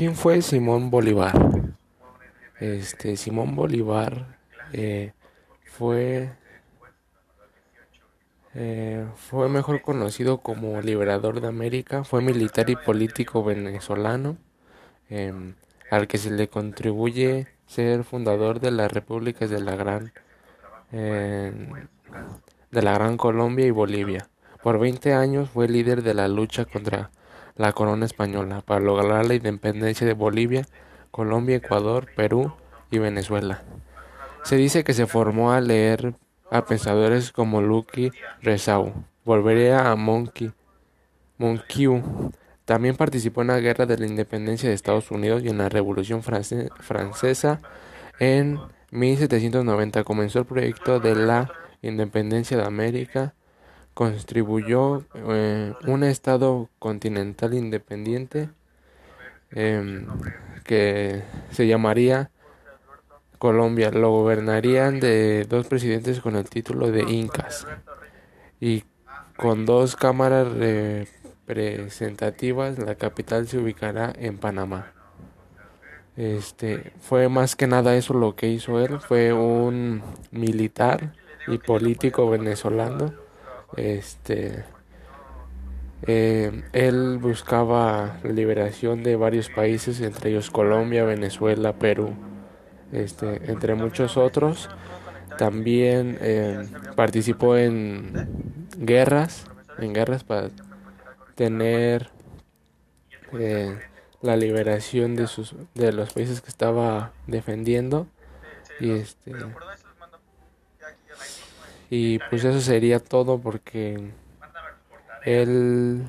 ¿Quién fue Simón Bolívar? Este, Simón Bolívar eh, fue, eh, fue mejor conocido como liberador de América, fue militar y político venezolano, em, al que se le contribuye ser fundador de las repúblicas de la Gran, em, de la Gran Colombia y Bolivia. Por 20 años fue líder de la lucha contra la corona española para lograr la independencia de Bolivia, Colombia, Ecuador, Perú y Venezuela. Se dice que se formó a leer a pensadores como Lucky Rezau. Volvería a Monkey, Monquiu. También participó en la Guerra de la Independencia de Estados Unidos y en la Revolución Francesa. En 1790 comenzó el proyecto de la independencia de América. Contribuyó eh, un Estado continental independiente eh, que se llamaría Colombia. Lo gobernarían de dos presidentes con el título de Incas y con dos cámaras representativas. La capital se ubicará en Panamá. Este fue más que nada eso lo que hizo él. Fue un militar y político venezolano. Este eh, él buscaba la liberación de varios países, entre ellos Colombia, Venezuela, Perú este, entre muchos otros. También eh, participó en guerras, en guerras para tener eh, la liberación de sus de los países que estaba defendiendo y este y pues eso sería todo porque él